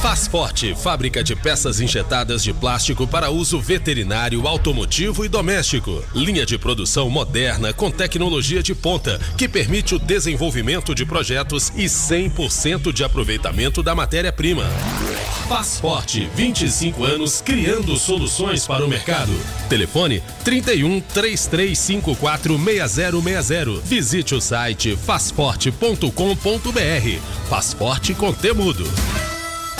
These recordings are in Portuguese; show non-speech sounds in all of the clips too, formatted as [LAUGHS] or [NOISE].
Faz Forte, fábrica de peças injetadas de plástico para uso veterinário, automotivo e doméstico. Linha de produção moderna com tecnologia de ponta, que permite o desenvolvimento de projetos e 100% de aproveitamento da matéria-prima. Faz Forte, 25 anos criando soluções para o mercado. Telefone 31 3354 6060. Visite o site fazforte.com.br. Faz Forte com Temudo.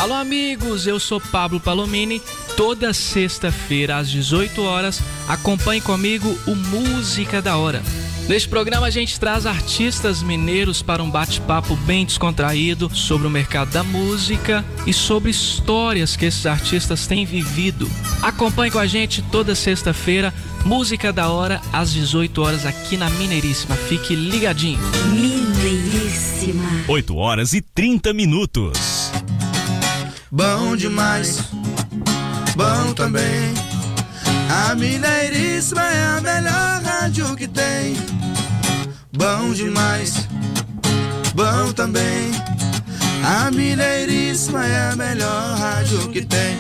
Alô, amigos, eu sou Pablo Palomini. Toda sexta-feira, às 18 horas, acompanhe comigo o Música da Hora. Neste programa, a gente traz artistas mineiros para um bate-papo bem descontraído sobre o mercado da música e sobre histórias que esses artistas têm vivido. Acompanhe com a gente toda sexta-feira, Música da Hora, às 18 horas, aqui na Mineiríssima. Fique ligadinho. Mineiríssima. 8 horas e 30 minutos bom demais, bom também. A Mineiríssima é a melhor rádio que tem. Bom demais, bom também. A Mineiríssima é a melhor rádio que tem.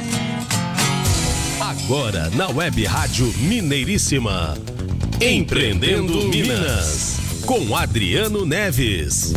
Agora na Web Rádio Mineiríssima. Empreendendo Minas. Com Adriano Neves.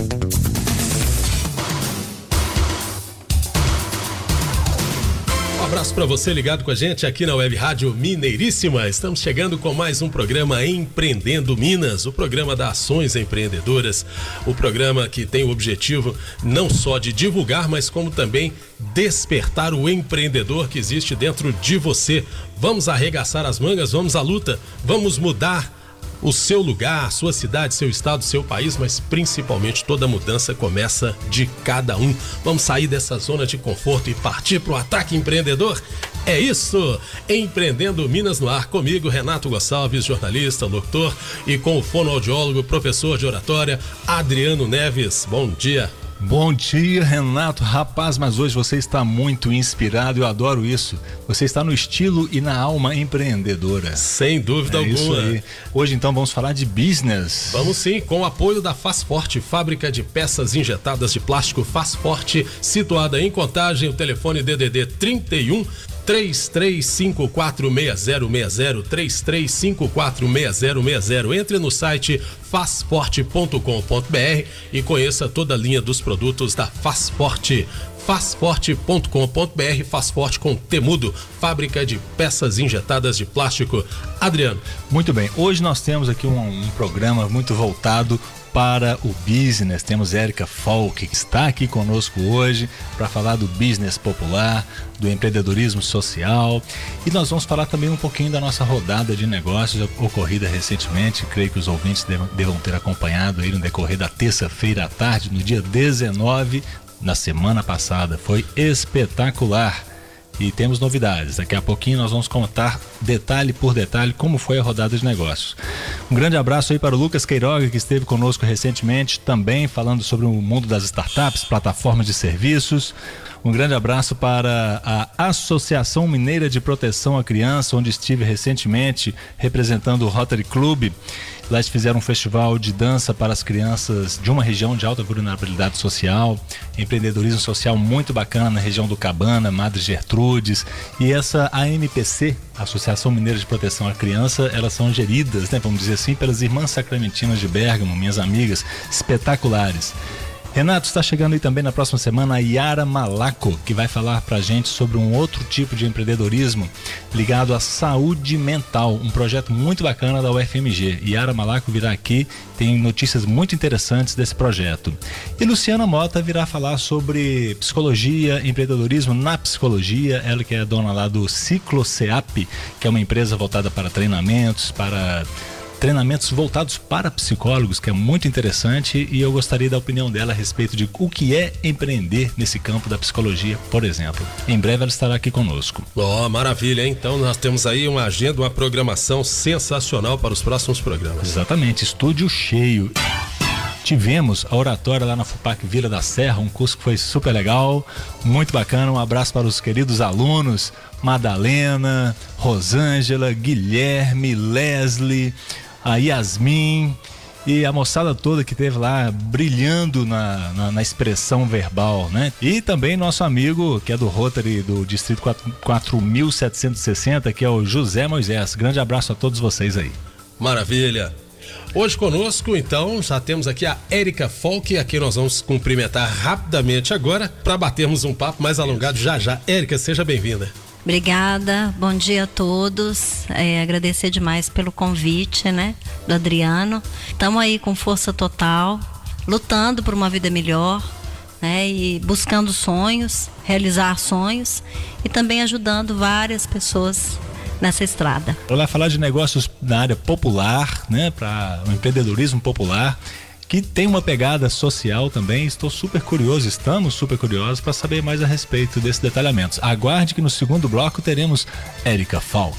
Abraço para você ligado com a gente aqui na Web Rádio Mineiríssima. Estamos chegando com mais um programa Empreendendo Minas, o programa da Ações Empreendedoras, o programa que tem o objetivo não só de divulgar, mas como também despertar o empreendedor que existe dentro de você. Vamos arregaçar as mangas, vamos à luta, vamos mudar o seu lugar, sua cidade, seu estado, seu país, mas principalmente toda mudança começa de cada um. Vamos sair dessa zona de conforto e partir para o ataque empreendedor? É isso! Empreendendo Minas no Ar, comigo, Renato Gonçalves, jornalista, doutor, e com o fonoaudiólogo, professor de oratória, Adriano Neves. Bom dia! Bom dia, Renato. Rapaz, mas hoje você está muito inspirado, eu adoro isso. Você está no estilo e na alma empreendedora. Sem dúvida é alguma. Hoje então vamos falar de business. Vamos sim, com o apoio da Faz Forte, fábrica de peças injetadas de plástico Faz Forte, situada em Contagem, o telefone DDD 31 33546060 33546060. Entre no site fazforte.com.br e conheça toda a linha dos produtos da Fazforte fazforte.com.br, faz forte com Temudo, fábrica de peças injetadas de plástico. Adriano. Muito bem, hoje nós temos aqui um, um programa muito voltado para o business. Temos Érica Falk, que está aqui conosco hoje para falar do business popular, do empreendedorismo social. E nós vamos falar também um pouquinho da nossa rodada de negócios ocorrida recentemente. Creio que os ouvintes devam, ter acompanhado aí no decorrer da terça-feira à tarde, no dia 19, na semana passada. Foi espetacular e temos novidades. Daqui a pouquinho nós vamos contar detalhe por detalhe como foi a rodada de negócios. Um grande abraço aí para o Lucas Queiroga, que esteve conosco recentemente, também falando sobre o mundo das startups, plataformas de serviços. Um grande abraço para a Associação Mineira de Proteção à Criança, onde estive recentemente representando o Rotary Club. Lá fizeram um festival de dança para as crianças de uma região de alta vulnerabilidade social, empreendedorismo social muito bacana na região do Cabana, Madre Gertrudes. E essa AMPC, Associação Mineira de Proteção à Criança, elas são geridas, né, vamos dizer assim, pelas Irmãs Sacramentinas de Bergamo, minhas amigas, espetaculares. Renato, está chegando aí também na próxima semana a Yara Malaco, que vai falar para gente sobre um outro tipo de empreendedorismo ligado à saúde mental, um projeto muito bacana da UFMG. Yara Malaco virá aqui, tem notícias muito interessantes desse projeto. E Luciana Mota virá falar sobre psicologia, empreendedorismo na psicologia, ela que é dona lá do Ciclo CEAP, que é uma empresa voltada para treinamentos, para treinamentos voltados para psicólogos, que é muito interessante, e eu gostaria da opinião dela a respeito de o que é empreender nesse campo da psicologia, por exemplo. Em breve ela estará aqui conosco. Ó, oh, maravilha, hein? Então nós temos aí uma agenda, uma programação sensacional para os próximos programas. Exatamente, estúdio cheio. Tivemos a oratória lá na FUPAC Vila da Serra, um curso que foi super legal, muito bacana. Um abraço para os queridos alunos, Madalena, Rosângela, Guilherme, Leslie, a Yasmin e a moçada toda que teve lá brilhando na, na, na, expressão verbal, né? E também nosso amigo que é do Rotary do Distrito 4760, que é o José Moisés. Grande abraço a todos vocês aí. Maravilha. Hoje conosco, então, já temos aqui a Érica Folk, a quem nós vamos cumprimentar rapidamente agora para batermos um papo mais alongado já já. Érica, seja bem-vinda. Obrigada, bom dia a todos. É, agradecer demais pelo convite, né, do Adriano. Estamos aí com força total, lutando por uma vida melhor, né, e buscando sonhos, realizar sonhos e também ajudando várias pessoas nessa estrada. Vou falar de negócios na área popular, né, para o empreendedorismo popular que tem uma pegada social também. Estou super curioso, estamos super curiosos para saber mais a respeito desses detalhamentos. Aguarde que no segundo bloco teremos Érica Falk.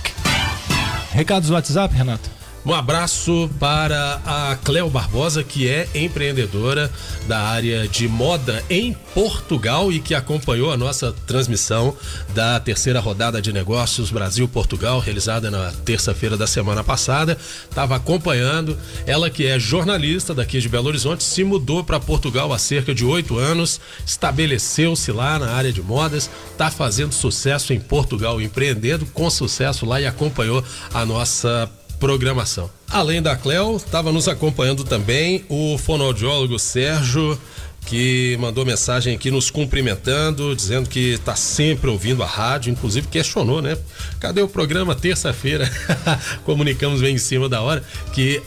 Recados do WhatsApp, Renato? Um abraço para a Cleo Barbosa, que é empreendedora da área de moda em Portugal e que acompanhou a nossa transmissão da terceira rodada de negócios Brasil-Portugal, realizada na terça-feira da semana passada. Estava acompanhando. Ela, que é jornalista daqui de Belo Horizonte, se mudou para Portugal há cerca de oito anos, estabeleceu-se lá na área de modas, está fazendo sucesso em Portugal, empreendendo com sucesso lá e acompanhou a nossa programação. Além da Cleo, estava nos acompanhando também o fonoaudiólogo Sérgio, que mandou mensagem aqui nos cumprimentando, dizendo que está sempre ouvindo a rádio, inclusive questionou, né? Cadê o programa terça-feira? [LAUGHS] Comunicamos bem em cima da hora que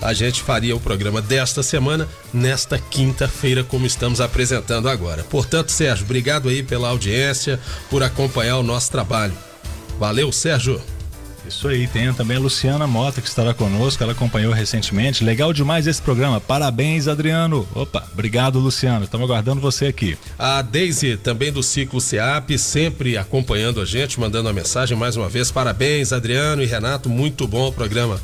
a gente faria o programa desta semana nesta quinta-feira, como estamos apresentando agora. Portanto, Sérgio, obrigado aí pela audiência, por acompanhar o nosso trabalho. Valeu, Sérgio. Isso aí, tem também a Luciana Mota que estará conosco, ela acompanhou recentemente. Legal demais esse programa. Parabéns, Adriano. Opa, obrigado, Luciano. Estamos aguardando você aqui. A Daisy, também do Ciclo SEAP, sempre acompanhando a gente, mandando a mensagem mais uma vez. Parabéns, Adriano e Renato. Muito bom o programa.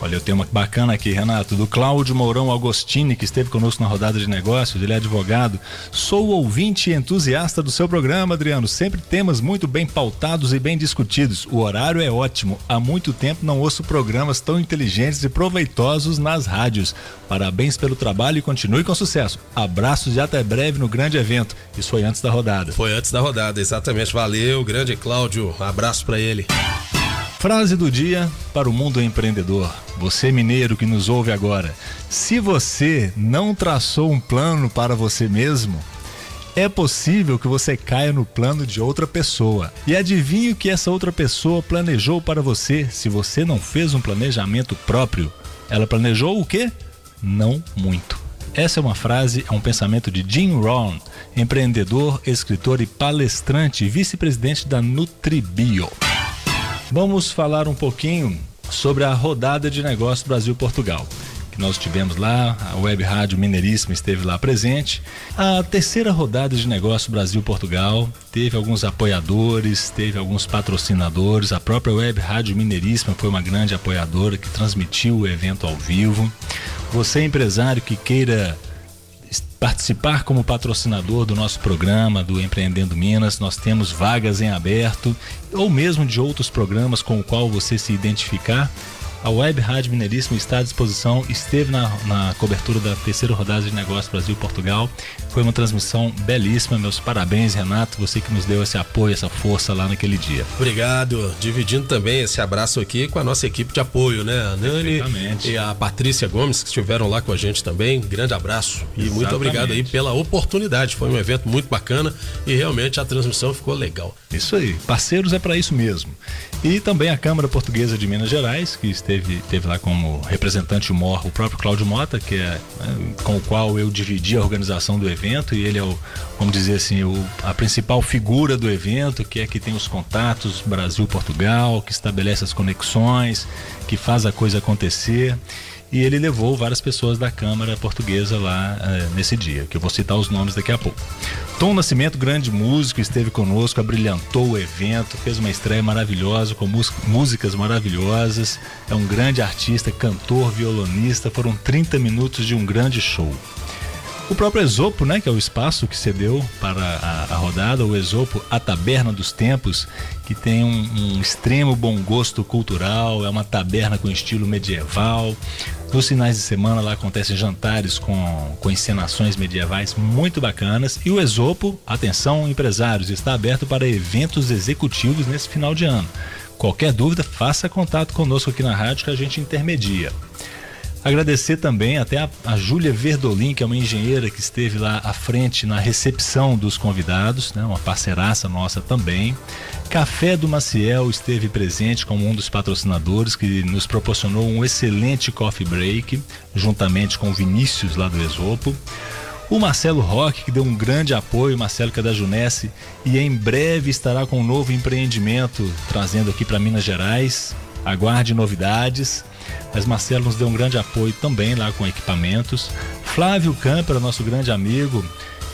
Olha, eu tenho uma bacana aqui, Renato, do Cláudio Mourão Agostini, que esteve conosco na rodada de negócios, ele é advogado. Sou ouvinte e entusiasta do seu programa, Adriano. Sempre temas muito bem pautados e bem discutidos. O horário é ótimo. Há muito tempo não ouço programas tão inteligentes e proveitosos nas rádios. Parabéns pelo trabalho e continue com sucesso. Abraços e até breve no grande evento. Isso foi antes da rodada. Foi antes da rodada, exatamente. Valeu, grande Cláudio. Abraço para ele. Frase do dia para o mundo empreendedor. Você mineiro que nos ouve agora. Se você não traçou um plano para você mesmo, é possível que você caia no plano de outra pessoa. E adivinhe o que essa outra pessoa planejou para você se você não fez um planejamento próprio. Ela planejou o quê? Não muito. Essa é uma frase, é um pensamento de Jim Rohn, empreendedor, escritor e palestrante, vice-presidente da Nutribio. Vamos falar um pouquinho sobre a rodada de negócio Brasil-Portugal. Que nós tivemos lá, a Web Rádio Mineiríssima esteve lá presente. A terceira rodada de negócio Brasil-Portugal teve alguns apoiadores, teve alguns patrocinadores. A própria Web Rádio Mineiríssima foi uma grande apoiadora que transmitiu o evento ao vivo. Você, empresário que queira participar como patrocinador do nosso programa do Empreendendo Minas, nós temos vagas em aberto ou mesmo de outros programas com o qual você se identificar. A Web Rádio Mineiríssima está à disposição, esteve na, na cobertura da terceira rodada de negócios Brasil-Portugal. Foi uma transmissão belíssima. Meus parabéns, Renato, você que nos deu esse apoio, essa força lá naquele dia. Obrigado. Dividindo também esse abraço aqui com a nossa equipe de apoio, né? A Nani e a Patrícia Gomes, que estiveram lá com a gente também. Grande abraço e Exatamente. muito obrigado aí pela oportunidade. Foi um evento muito bacana e realmente a transmissão ficou legal. Isso aí. Parceiros é para isso mesmo. E também a Câmara Portuguesa de Minas Gerais, que esteve, teve lá como representante o próprio Cláudio Mota, que é né, com o qual eu dividi a organização do evento, e ele é o, vamos dizer assim, o, a principal figura do evento, que é que tem os contatos Brasil-Portugal, que estabelece as conexões, que faz a coisa acontecer e ele levou várias pessoas da Câmara Portuguesa lá uh, nesse dia, que eu vou citar os nomes daqui a pouco. Tom Nascimento, grande músico, esteve conosco, abrilhantou o evento, fez uma estreia maravilhosa, com músicas maravilhosas, é um grande artista, cantor, violonista, foram 30 minutos de um grande show. O próprio Esopo, né, que é o espaço que cedeu para a, a rodada, o Esopo, a Taberna dos Tempos, que tem um, um, extremo bom gosto cultural, é uma taberna com estilo medieval. Nos finais de semana lá acontecem jantares com, com encenações medievais muito bacanas. E o Esopo, atenção empresários, está aberto para eventos executivos nesse final de ano. Qualquer dúvida, faça contato conosco aqui na rádio que a gente intermedia. Agradecer também até a, a Júlia Verdolin, que é uma engenheira que esteve lá à frente na recepção dos convidados, né? uma parceiraça nossa também. Café do Maciel esteve presente como um dos patrocinadores que nos proporcionou um excelente coffee break, juntamente com o Vinícius lá do Esopo. O Marcelo Roque, que deu um grande apoio, Marcelo que é da Junesse, e em breve estará com um novo empreendimento trazendo aqui para Minas Gerais. Aguarde novidades. Mas Marcelo nos deu um grande apoio também lá com equipamentos. Flávio Camper, nosso grande amigo,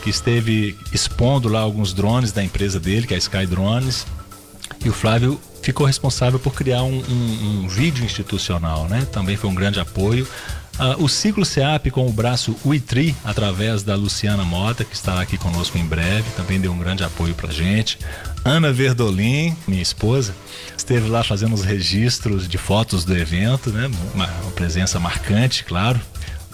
que esteve expondo lá alguns drones da empresa dele, que é a Sky Drones. E o Flávio ficou responsável por criar um, um, um vídeo institucional, né? Também foi um grande apoio. Uh, o ciclo SEAP com o braço UITRI, através da Luciana Mota, que estará aqui conosco em breve, também deu um grande apoio pra gente. Ana Verdolin, minha esposa, esteve lá fazendo os registros de fotos do evento, né? Uma, uma presença marcante, claro.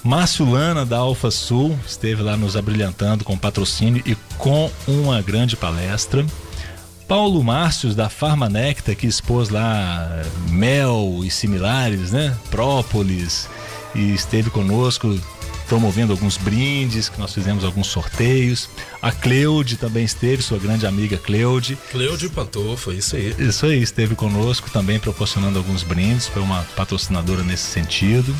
Márcio Lana da Alfa Sul esteve lá nos abrilhantando com patrocínio e com uma grande palestra. Paulo Márcios da Farmanecta que expôs lá mel e similares, né? Própolis e esteve conosco promovendo alguns brindes, que nós fizemos alguns sorteios. A Cleude também esteve, sua grande amiga Cleude. Cleude Pantofa, isso aí. Isso aí, esteve conosco também proporcionando alguns brindes, foi uma patrocinadora nesse sentido.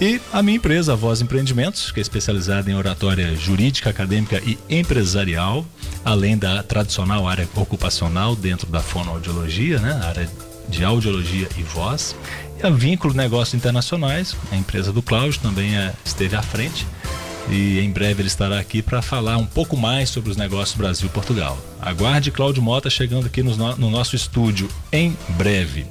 E a minha empresa, a Voz Empreendimentos, que é especializada em oratória jurídica, acadêmica e empresarial, além da tradicional área ocupacional dentro da fonoaudiologia, né? A área de audiologia e voz. A Vínculo Negócios Internacionais, a empresa do Cláudio, também é, esteve à frente. E em breve ele estará aqui para falar um pouco mais sobre os negócios Brasil-Portugal. Aguarde Cláudio Mota chegando aqui no, no nosso estúdio em breve.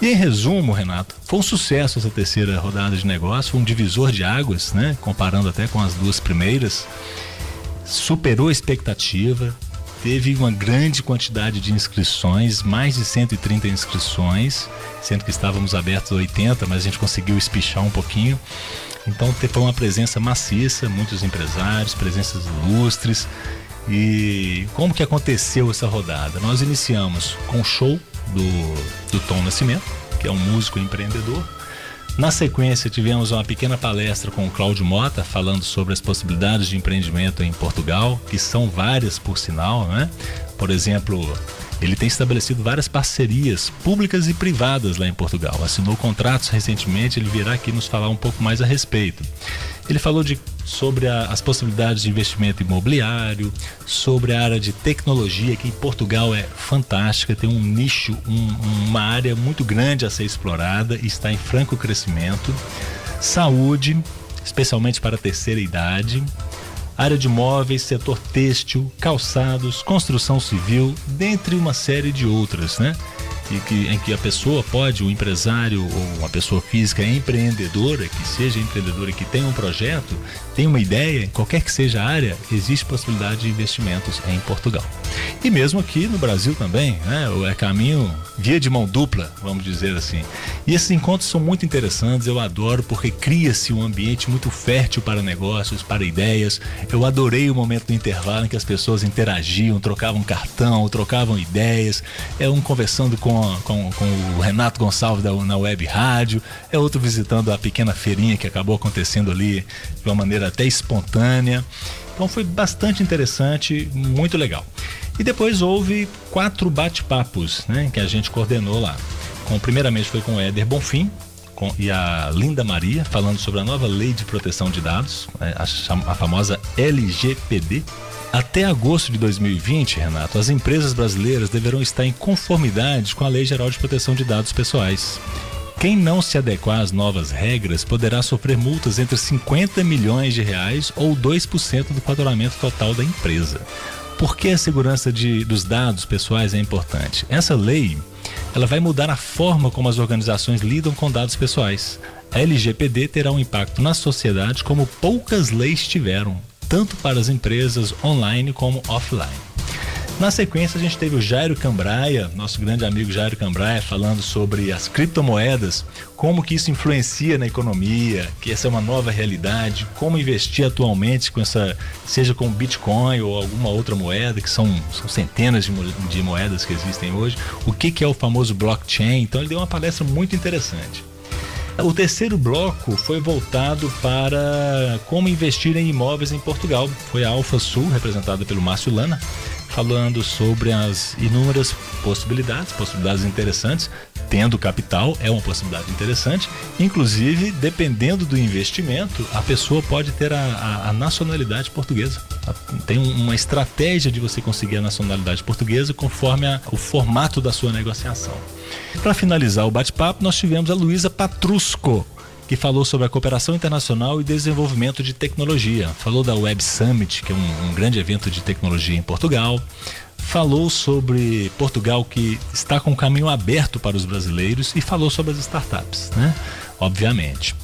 E em resumo, Renato, foi um sucesso essa terceira rodada de negócio, foi um divisor de águas, né? Comparando até com as duas primeiras. Superou a expectativa, teve uma grande quantidade de inscrições, mais de 130 inscrições, sendo que estávamos abertos a 80, mas a gente conseguiu espichar um pouquinho. Então foi uma presença maciça, muitos empresários, presenças ilustres. E como que aconteceu essa rodada? Nós iniciamos com o show do, do Tom Nascimento, que é um músico empreendedor na sequência, tivemos uma pequena palestra com o Cláudio Mota falando sobre as possibilidades de empreendimento em Portugal, que são várias por sinal, né? Por exemplo, ele tem estabelecido várias parcerias públicas e privadas lá em Portugal. Assinou contratos recentemente, ele virá aqui nos falar um pouco mais a respeito. Ele falou de, sobre a, as possibilidades de investimento imobiliário, sobre a área de tecnologia, que em Portugal é fantástica, tem um nicho, um, uma área muito grande a ser explorada e está em franco crescimento. Saúde, especialmente para a terceira idade área de móveis, setor têxtil, calçados, construção civil, dentre uma série de outras, né? E que, em que a pessoa pode, o empresário ou uma pessoa física empreendedora, que seja empreendedora, que tenha um projeto, tem uma ideia, qualquer que seja a área, existe possibilidade de investimentos em Portugal. E mesmo aqui no Brasil também, né? É caminho via de mão dupla, vamos dizer assim. E esses encontros são muito interessantes, eu adoro porque cria-se um ambiente muito fértil para negócios, para ideias. Eu adorei o momento do intervalo em que as pessoas interagiam, trocavam cartão, trocavam ideias, é um conversando com com, com, com o Renato Gonçalves da, na web rádio, é outro visitando a pequena feirinha que acabou acontecendo ali de uma maneira até espontânea. Então foi bastante interessante, muito legal. E depois houve quatro bate-papos né, que a gente coordenou lá. Com, primeiramente foi com o Éder Bonfim, com, e a Linda Maria, falando sobre a nova lei de proteção de dados, né, a, a famosa LGPD, até agosto de 2020, Renato, as empresas brasileiras deverão estar em conformidade com a Lei Geral de Proteção de Dados Pessoais. Quem não se adequar às novas regras poderá sofrer multas entre 50 milhões de reais ou 2% do faturamento total da empresa. Por que a segurança de, dos dados pessoais é importante? Essa lei ela vai mudar a forma como as organizações lidam com dados pessoais. A LGPD terá um impacto na sociedade como poucas leis tiveram tanto para as empresas online como offline. Na sequência, a gente teve o Jairo Cambraia, nosso grande amigo Jairo Cambraia, falando sobre as criptomoedas, como que isso influencia na economia, que essa é uma nova realidade, como investir atualmente com essa, seja com Bitcoin ou alguma outra moeda, que são, são centenas de, de moedas que existem hoje, o que, que é o famoso blockchain. Então, ele deu uma palestra muito interessante. O terceiro bloco foi voltado para como investir em imóveis em Portugal. Foi a Alfa Sul, representada pelo Márcio Lana, falando sobre as inúmeras possibilidades, possibilidades interessantes. Tendo capital é uma possibilidade interessante. Inclusive, dependendo do investimento, a pessoa pode ter a, a, a nacionalidade portuguesa. Tem uma estratégia de você conseguir a nacionalidade portuguesa conforme a, o formato da sua negociação. Para finalizar o bate-papo, nós tivemos a Luísa Patrusco, que falou sobre a cooperação internacional e desenvolvimento de tecnologia. Falou da Web Summit, que é um, um grande evento de tecnologia em Portugal. Falou sobre Portugal que está com o caminho aberto para os brasileiros e falou sobre as startups, né? Obviamente.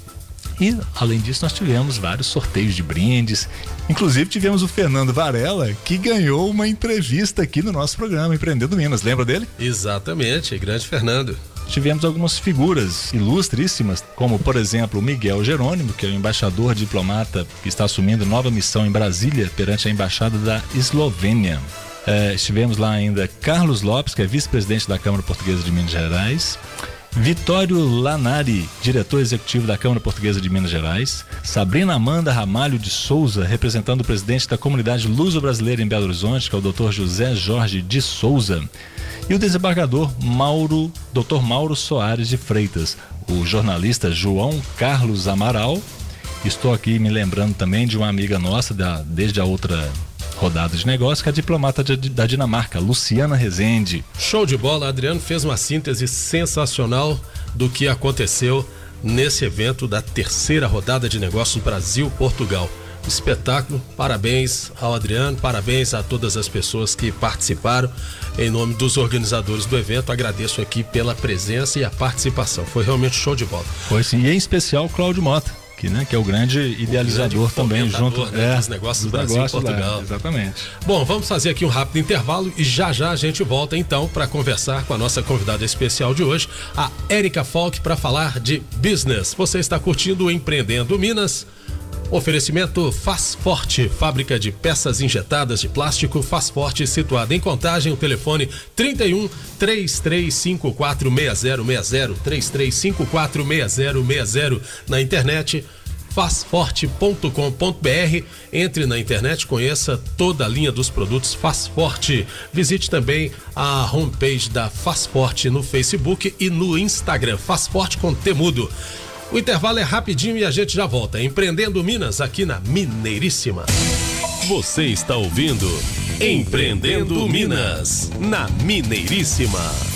E, além disso, nós tivemos vários sorteios de brindes. Inclusive, tivemos o Fernando Varela, que ganhou uma entrevista aqui no nosso programa Empreendendo Minas. Lembra dele? Exatamente, grande Fernando tivemos algumas figuras ilustríssimas, como por exemplo Miguel Jerônimo, que é o embaixador diplomata que está assumindo nova missão em Brasília perante a embaixada da Eslovênia. É, estivemos lá ainda Carlos Lopes, que é vice-presidente da Câmara Portuguesa de Minas Gerais. Vitório Lanari, diretor executivo da Câmara Portuguesa de Minas Gerais, Sabrina Amanda Ramalho de Souza, representando o presidente da comunidade luso-brasileira em Belo Horizonte, que é o Dr. José Jorge de Souza, e o desembargador Mauro, Dr. Mauro Soares de Freitas, o jornalista João Carlos Amaral. Estou aqui me lembrando também de uma amiga nossa, da, desde a outra rodada de negócio, que é a diplomata de, da Dinamarca, Luciana Rezende. Show de bola, Adriano fez uma síntese sensacional do que aconteceu nesse evento da terceira rodada de negócios Brasil-Portugal espetáculo. Parabéns ao Adriano, parabéns a todas as pessoas que participaram. Em nome dos organizadores do evento, agradeço aqui pela presença e a participação. Foi realmente show de bola. Foi sim, e em especial Cláudio Mota. Que, né, que é o grande idealizador o grande também junto né, é, dos negócios do Brasil negócios Portugal. Lá, exatamente. Bom, vamos fazer aqui um rápido intervalo e já já a gente volta então para conversar com a nossa convidada especial de hoje, a Érica Falk, para falar de business. Você está curtindo o Empreendendo Minas? Oferecimento Faz Forte, fábrica de peças injetadas de plástico Faz Forte, situada em Contagem, o telefone 31 3354 6060 3354 6060 na internet fazforte.com.br. Entre na internet, conheça toda a linha dos produtos Faz Forte. Visite também a homepage da Faz Forte no Facebook e no Instagram, Faz Forte Temudo. O intervalo é rapidinho e a gente já volta. Empreendendo Minas aqui na Mineiríssima. Você está ouvindo Empreendendo Minas na Mineiríssima.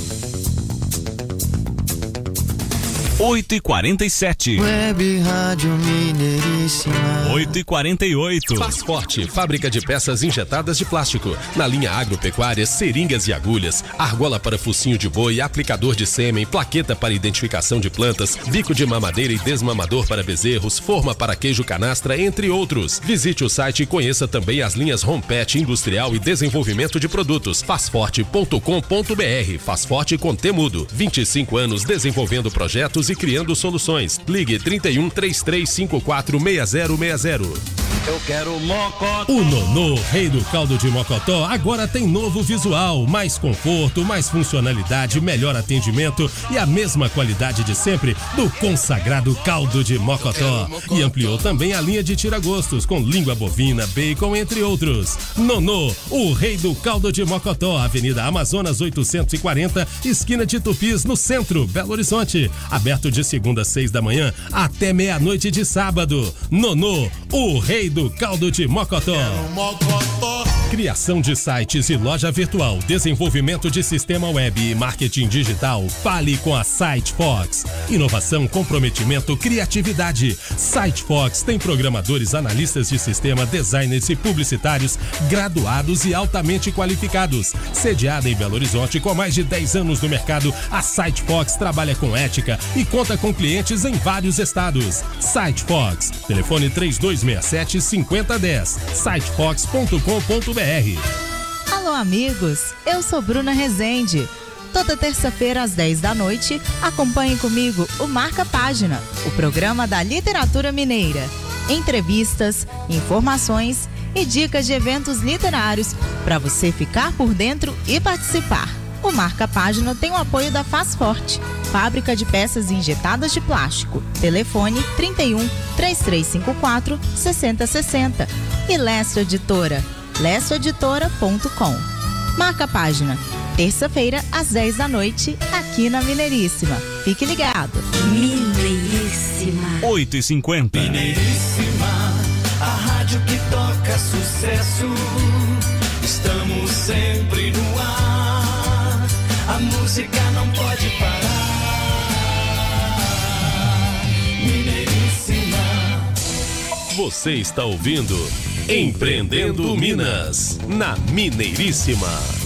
8 e 47 Web Rádio Mineiríssima. 8 e 48 Faz Forte, fábrica de peças injetadas de plástico. Na linha agropecuária, seringas e agulhas, argola para focinho de boi, aplicador de sêmen, plaqueta para identificação de plantas, bico de mamadeira e desmamador para bezerros, forma para queijo canastra, entre outros. Visite o site e conheça também as linhas Rompet Industrial e Desenvolvimento de Produtos. Fazforte.com.br. Faz Forte com Temudo. 25 anos desenvolvendo projetos e criando soluções. Ligue 31 3354 6060. Eu quero mocotó. O Nonô, rei do caldo de mocotó, agora tem novo visual, mais conforto, mais funcionalidade, melhor atendimento e a mesma qualidade de sempre do consagrado caldo de mocotó. E ampliou também a linha de tiragostos com língua bovina, bacon, entre outros. Nonô, o rei do caldo de mocotó, Avenida Amazonas 840, esquina de Tupis, no centro, Belo Horizonte. Aberto de segunda a seis da manhã até meia-noite de sábado. Nonô, o rei do caldo de mocotó. Criação de sites e loja virtual, desenvolvimento de sistema web e marketing digital. Fale com a SiteFox. Inovação, comprometimento, criatividade. SiteFox tem programadores, analistas de sistema, designers e publicitários graduados e altamente qualificados. Sediada em Belo Horizonte com mais de 10 anos no mercado, a SiteFox trabalha com ética e conta com clientes em vários estados. SiteFox. Telefone 3267 5010. sitefox.com.br. Alô, amigos! Eu sou Bruna Rezende. Toda terça-feira às 10 da noite, acompanhe comigo o Marca Página, o programa da literatura mineira. Entrevistas, informações e dicas de eventos literários para você ficar por dentro e participar. O Marca Página tem o apoio da Faz Forte, fábrica de peças injetadas de plástico. Telefone 31 3354 6060 e Lesso Editora, lessoeditora.com. Marca Página, terça-feira às 10 da noite, aqui na Mineiríssima. Fique ligado. Mineiríssima. 8 e 50 Mineiríssima, a rádio que toca sucesso. Estamos sempre no ar. A música não pode parar. Mineiríssima. Você está ouvindo Empreendendo Minas, na Mineiríssima.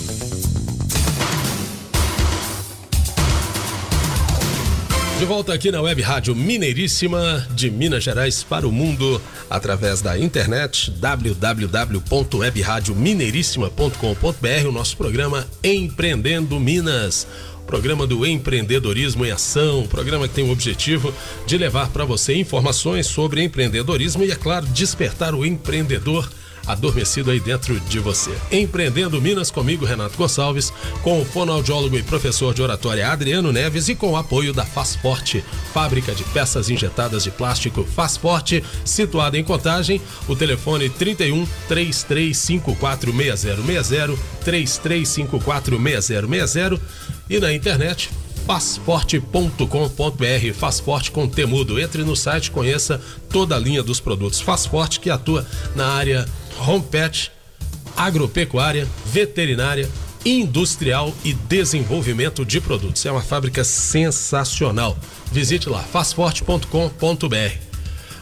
De volta aqui na Web Rádio Mineiríssima de Minas Gerais para o mundo através da internet www.webradiomineiríssima.com.br o nosso programa Empreendendo Minas. Programa do empreendedorismo em ação, programa que tem o objetivo de levar para você informações sobre empreendedorismo e, é claro, despertar o empreendedor adormecido aí dentro de você. Empreendendo Minas comigo, Renato Gonçalves, com o fonoaudiólogo e professor de oratória Adriano Neves e com o apoio da Fasporte, fábrica de peças injetadas de plástico Fasporte, situada em Contagem. O telefone 31 3354 6060 3354 6060 e na internet Fasporte.com.br, Fasporte com Temudo. Entre no site, conheça toda a linha dos produtos. Fasporte que atua na área home pet, agropecuária, veterinária, industrial e desenvolvimento de produtos. É uma fábrica sensacional. Visite lá, fasporte.com.br.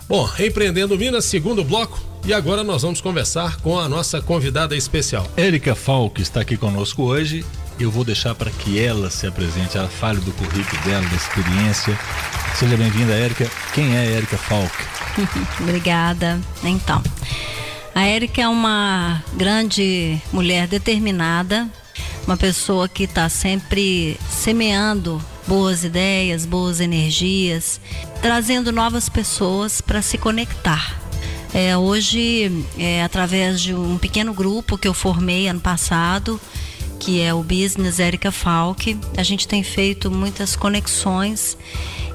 Bom, empreendendo Minas, segundo bloco. E agora nós vamos conversar com a nossa convidada especial. Érica Falk está aqui conosco hoje. Eu vou deixar para que ela se apresente, ela fale do currículo dela, da experiência. Seja bem-vinda, Érica. Quem é Érica Falk? [LAUGHS] Obrigada. Então, a Érica é uma grande mulher determinada, uma pessoa que está sempre semeando boas ideias, boas energias, trazendo novas pessoas para se conectar. É, hoje, é, através de um pequeno grupo que eu formei ano passado, que é o Business Érica Falk, a gente tem feito muitas conexões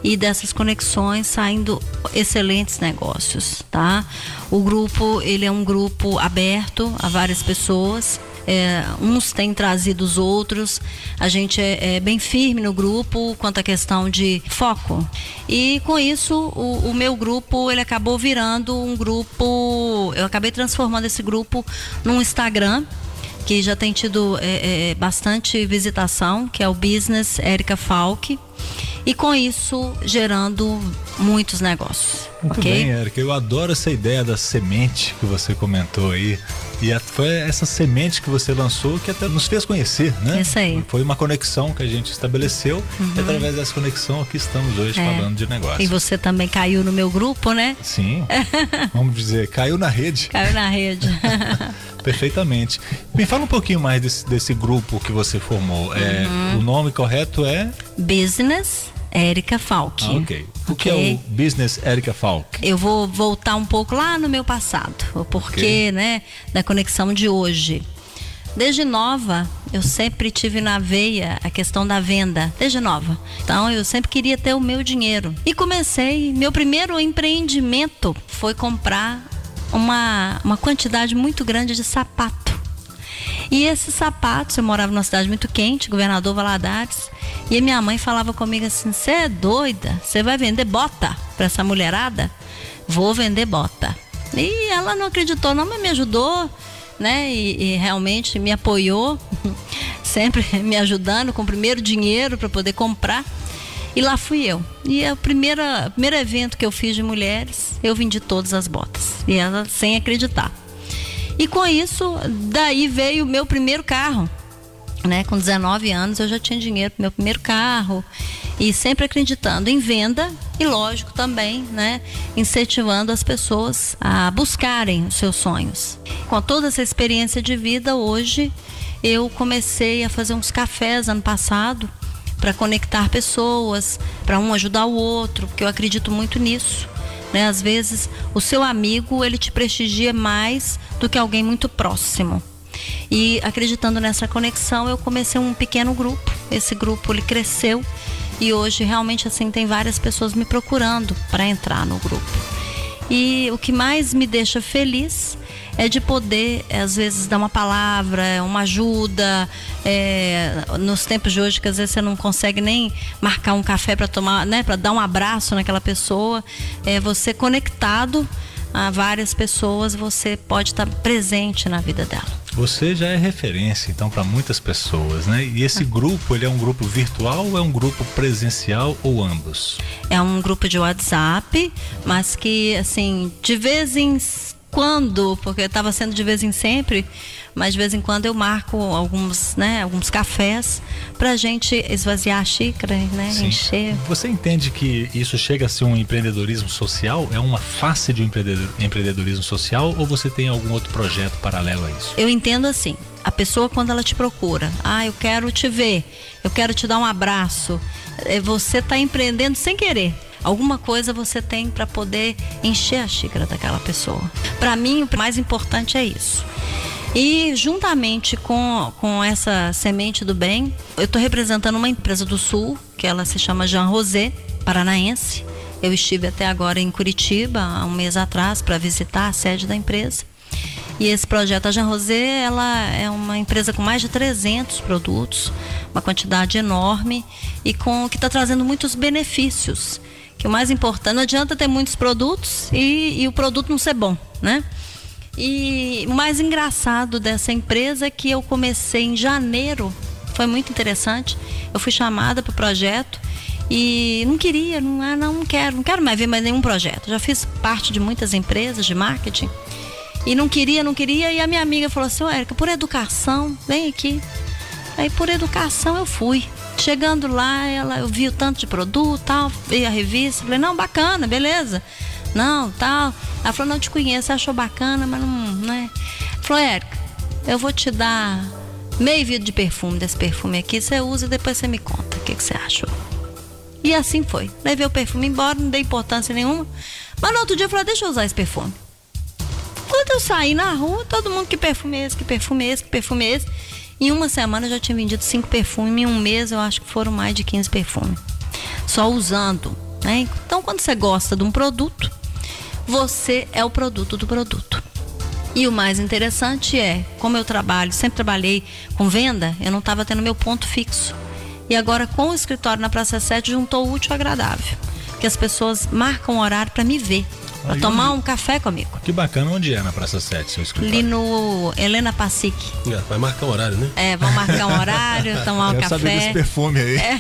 e dessas conexões saindo excelentes negócios, tá? O grupo, ele é um grupo aberto a várias pessoas. É, uns têm trazido os outros. A gente é, é, bem firme no grupo quanto à questão de foco. E com isso, o, o, meu grupo ele acabou virando um grupo. Eu acabei transformando esse grupo num Instagram que já tem tido é, é, bastante visitação, que é o Business Érica Falk. E com isso gerando muitos negócios. Muito okay? bem, Érica. Eu adoro essa ideia da semente que você comentou aí. E foi essa semente que você lançou que até nos fez conhecer, né? Isso aí. Foi uma conexão que a gente estabeleceu uhum. e através dessa conexão aqui estamos hoje é. falando de negócio. E você também caiu no meu grupo, né? Sim. [LAUGHS] Vamos dizer, caiu na rede. Caiu na rede. [LAUGHS] Perfeitamente. Me fala um pouquinho mais desse, desse grupo que você formou. É, uhum. O nome correto é? Business Érica Falk. Ah, ok. O okay. que é o Business Érica Falk? Eu vou voltar um pouco lá no meu passado, o porquê, okay. né, da conexão de hoje. Desde nova, eu sempre tive na veia a questão da venda, desde nova. Então, eu sempre queria ter o meu dinheiro. E comecei, meu primeiro empreendimento foi comprar uma, uma quantidade muito grande de sapato. E esses sapatos, eu morava numa cidade muito quente, governador Valadares, e minha mãe falava comigo assim: Você é doida? Você vai vender bota para essa mulherada? Vou vender bota. E ela não acreditou, não, mas me ajudou né? E, e realmente me apoiou, [LAUGHS] sempre me ajudando com o primeiro dinheiro para poder comprar. E lá fui eu. E é o primeiro, primeiro evento que eu fiz de mulheres, eu vendi todas as botas. E ela sem acreditar. E com isso, daí veio o meu primeiro carro. Né? Com 19 anos eu já tinha dinheiro para meu primeiro carro e sempre acreditando em venda e lógico também, né, incentivando as pessoas a buscarem os seus sonhos. Com toda essa experiência de vida hoje, eu comecei a fazer uns cafés ano passado para conectar pessoas, para um ajudar o outro, porque eu acredito muito nisso. Né? Às vezes o seu amigo ele te prestigia mais do que alguém muito próximo. E acreditando nessa conexão, eu comecei um pequeno grupo. Esse grupo ele cresceu e hoje realmente assim tem várias pessoas me procurando para entrar no grupo. E o que mais me deixa feliz é de poder, às vezes, dar uma palavra, uma ajuda. É, nos tempos de hoje, que às vezes você não consegue nem marcar um café para tomar, né, para dar um abraço naquela pessoa, é, você conectado a várias pessoas, você pode estar presente na vida dela. Você já é referência, então, para muitas pessoas, né? E esse grupo, ele é um grupo virtual ou é um grupo presencial ou ambos? É um grupo de WhatsApp, mas que, assim, de vez em quando, porque estava sendo de vez em sempre, mas de vez em quando eu marco alguns, né, alguns cafés para a gente esvaziar a xícara, né, Sim. encher. Você entende que isso chega a ser um empreendedorismo social? É uma face de um empreendedorismo social ou você tem algum outro projeto paralelo a isso? Eu entendo assim. A pessoa quando ela te procura, ah, eu quero te ver, eu quero te dar um abraço, é, você está empreendendo sem querer alguma coisa você tem para poder encher a xícara daquela pessoa. Para mim, o mais importante é isso. E juntamente com, com essa semente do bem, eu estou representando uma empresa do Sul, que ela se chama Jean Rosé, paranaense. Eu estive até agora em Curitiba, há um mês atrás, para visitar a sede da empresa. E esse projeto, a Jean Rosé, ela é uma empresa com mais de 300 produtos, uma quantidade enorme e com que está trazendo muitos benefícios que o mais importante, não adianta ter muitos produtos e, e o produto não ser bom, né? E o mais engraçado dessa empresa é que eu comecei em janeiro, foi muito interessante. Eu fui chamada para o projeto e não queria, não, ah, não quero, não quero mais ver mais nenhum projeto. Já fiz parte de muitas empresas de marketing e não queria, não queria. E a minha amiga falou assim: Érica, por educação, vem aqui. Aí por educação eu fui. Chegando lá, ela, eu vi o tanto de produto, tal, vi a revista, falei, não, bacana, beleza. Não, tal. Ela falou, não te conheço, achou bacana, mas não, né? Falou, Érica, eu vou te dar meio vidro de perfume desse perfume aqui, você usa e depois você me conta o que, que você achou. E assim foi. Levei o perfume embora, não dei importância nenhuma. Mas no outro dia eu falei, deixa eu usar esse perfume. Quando eu saí na rua, todo mundo, que perfume é esse, que perfume é esse, que perfume é esse. Em uma semana eu já tinha vendido cinco perfumes, em um mês eu acho que foram mais de 15 perfumes. Só usando. Né? Então, quando você gosta de um produto, você é o produto do produto. E o mais interessante é, como eu trabalho, sempre trabalhei com venda, eu não estava tendo meu ponto fixo. E agora, com o escritório na Praça 7, juntou o útil ao agradável. Que as pessoas marcam horário para me ver. Pra tomar onde... um café comigo. Que bacana, onde é na Praça 7, seu escritório? Ali no Helena Passic. É, vai marcar um horário, né? É, vamos marcar um horário, [LAUGHS] tomar um Eu café. Saber desse perfume aí. É.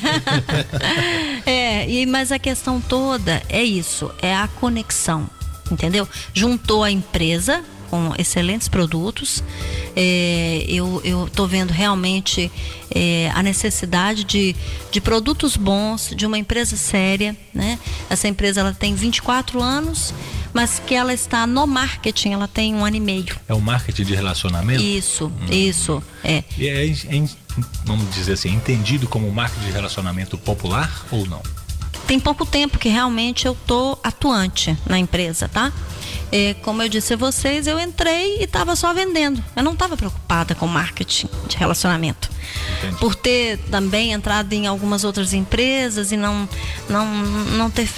[LAUGHS] é, e, mas a questão toda é isso, é a conexão, entendeu? Juntou a empresa com excelentes produtos. É, eu estou vendo realmente é, a necessidade de, de produtos bons, de uma empresa séria. Né? Essa empresa ela tem 24 anos, mas que ela está no marketing, ela tem um ano e meio. É o marketing de relacionamento? Isso, hum. isso. É. E é, é, vamos dizer assim, entendido como marketing de relacionamento popular ou não? Tem pouco tempo que realmente eu tô atuante na empresa, tá? É, como eu disse a vocês, eu entrei e estava só vendendo. Eu não estava preocupada com marketing de relacionamento. Entendi. Por ter também entrado em algumas outras empresas e não, não, não ter.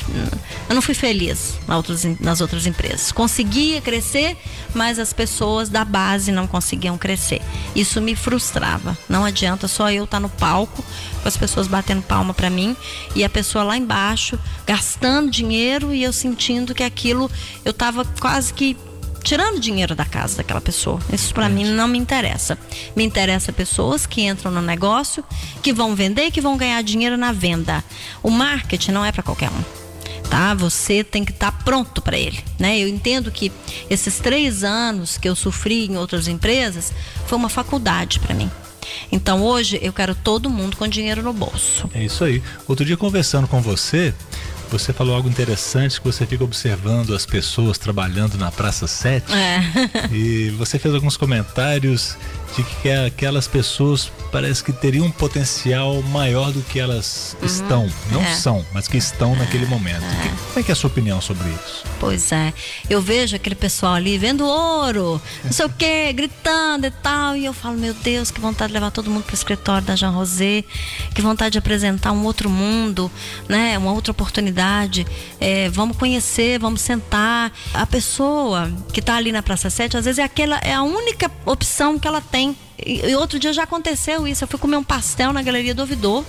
Eu não fui feliz nas outras, nas outras empresas. Conseguia crescer, mas as pessoas da base não conseguiam crescer. Isso me frustrava. Não adianta só eu estar no palco com as pessoas batendo palma para mim e a pessoa lá embaixo gastando dinheiro e eu sentindo que aquilo eu estava quase que tirando dinheiro da casa daquela pessoa. Isso para mim não me interessa. Me interessa pessoas que entram no negócio, que vão vender e que vão ganhar dinheiro na venda. O marketing não é para qualquer um. Tá? Você tem que estar tá pronto para ele, né? Eu entendo que esses três anos que eu sofri em outras empresas foi uma faculdade para mim. Então hoje eu quero todo mundo com dinheiro no bolso. É isso aí. Outro dia conversando com você, você falou algo interessante que você fica observando as pessoas trabalhando na Praça 7. É. e você fez alguns comentários de que aquelas pessoas parece que teriam um potencial maior do que elas uhum. estão. Não é. são, mas que estão naquele momento. É. Como é que é a sua opinião sobre isso? Pois é. Eu vejo aquele pessoal ali vendo ouro, não sei o quê, gritando e tal. E eu falo, meu Deus, que vontade de levar todo mundo para o escritório da Jean Rosé, que vontade de apresentar um outro mundo, né? Uma outra oportunidade. É, vamos conhecer, vamos sentar. A pessoa que está ali na Praça 7, às vezes é aquela, é a única opção que ela tem e, outro dia já aconteceu isso. Eu fui comer um pastel na Galeria do Ouvidor.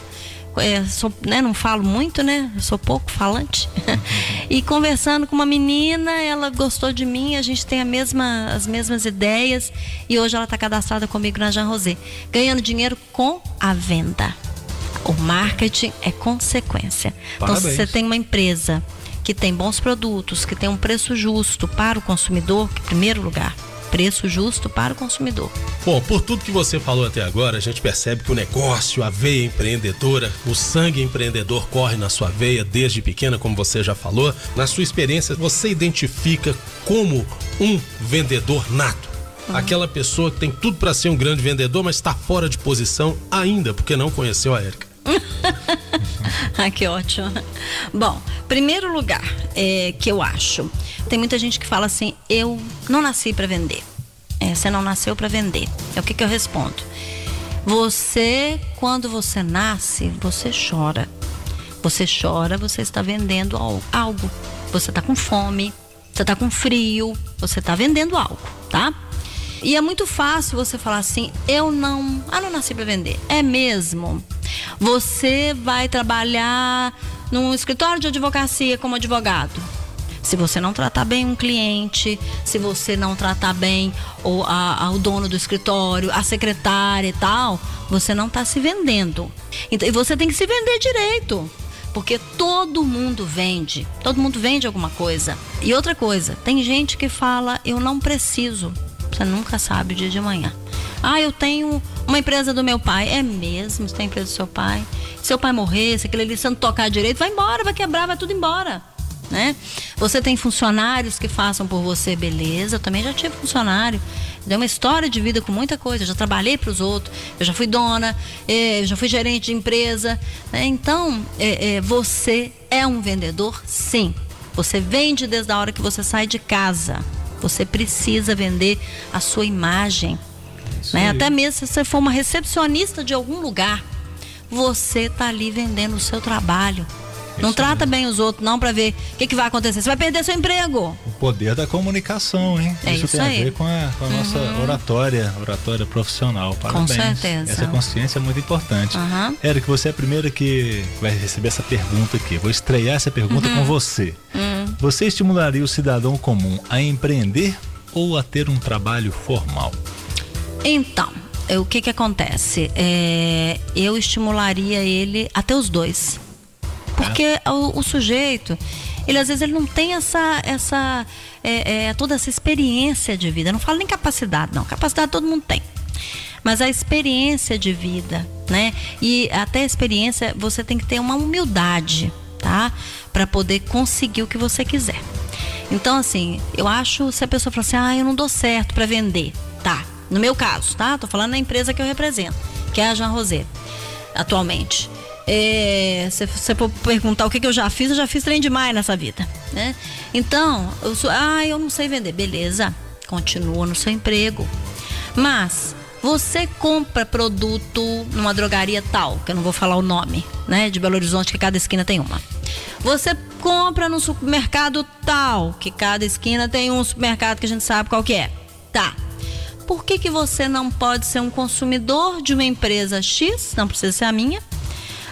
É, sou, né, não falo muito, né? Eu sou pouco falante. [LAUGHS] e conversando com uma menina, ela gostou de mim, a gente tem a mesma, as mesmas ideias. E hoje ela está cadastrada comigo na Jean Rosé. Ganhando dinheiro com a venda. O marketing é consequência. Parabéns. Então, se você tem uma empresa que tem bons produtos, que tem um preço justo para o consumidor, que em primeiro lugar preço justo para o consumidor. Bom, por tudo que você falou até agora, a gente percebe que o negócio, a veia empreendedora, o sangue empreendedor corre na sua veia desde pequena, como você já falou. Na sua experiência, você identifica como um vendedor nato? Uhum. Aquela pessoa que tem tudo para ser um grande vendedor, mas está fora de posição ainda, porque não conheceu a Érica. [LAUGHS] ah, que ótimo. Bom, primeiro lugar é, que eu acho, tem muita gente que fala assim: eu não nasci para vender. É, você não nasceu para vender. É o que, que eu respondo. Você, quando você nasce, você chora. Você chora, você está vendendo algo. Você está com fome, você está com frio, você está vendendo algo, tá? E é muito fácil você falar assim: eu não, ah, não nasci para vender. É mesmo. Você vai trabalhar num escritório de advocacia como advogado. Se você não tratar bem um cliente, se você não tratar bem o, a, a, o dono do escritório, a secretária e tal, você não está se vendendo. Então, e você tem que se vender direito. Porque todo mundo vende. Todo mundo vende alguma coisa. E outra coisa, tem gente que fala, eu não preciso. Você nunca sabe o dia de amanhã. Ah, eu tenho uma empresa do meu pai. É mesmo? Você tem empresa do seu pai? Seu pai morrer, se aquele ali não tocar direito, vai embora, vai quebrar, vai tudo embora. Né? Você tem funcionários que façam por você, beleza. Eu também já tive funcionário. Deu uma história de vida com muita coisa. Eu já trabalhei para os outros, eu já fui dona, eh, eu já fui gerente de empresa. Né? Então, é, é, você é um vendedor, sim. Você vende desde a hora que você sai de casa. Você precisa vender a sua imagem. Né? Até mesmo se você for uma recepcionista de algum lugar, você está ali vendendo o seu trabalho. Não trata bem os outros, não, para ver o que, que, vai acontecer. Você vai perder seu emprego. O poder da comunicação, hein? É isso, isso tem aí. a ver com a, com a uhum. nossa oratória, oratória profissional. Parabéns. Com certeza. Essa consciência é muito importante. Uhum. Você é a primeira que vai receber essa pergunta aqui. Vou estrear essa pergunta uhum. com você. Uhum. Você estimularia o cidadão comum a empreender ou a ter um trabalho formal? Então, o que que acontece? É, eu estimularia ele até os dois. Porque é. o, o, sujeito, ele às vezes ele não tem essa, essa é, é, toda essa experiência de vida. Eu não falo nem capacidade, não. Capacidade todo mundo tem. Mas a experiência de vida, né? E até a experiência, você tem que ter uma humildade, tá? Para poder conseguir o que você quiser. Então, assim, eu acho se a pessoa fala assim, ah, eu não dou certo para vender, tá? No meu caso, tá? Tô falando da empresa que eu represento, que é a Jean Rosé, atualmente. É, se você for perguntar o que, que eu já fiz, eu já fiz trem demais nessa vida, né? Então, eu sou, ah, eu não sei vender, beleza? Continua no seu emprego. Mas você compra produto numa drogaria tal, que eu não vou falar o nome, né? De Belo Horizonte, que cada esquina tem uma. Você compra no supermercado tal, que cada esquina tem um supermercado que a gente sabe qual que é. Tá. Por que, que você não pode ser um consumidor de uma empresa X, não precisa ser a minha,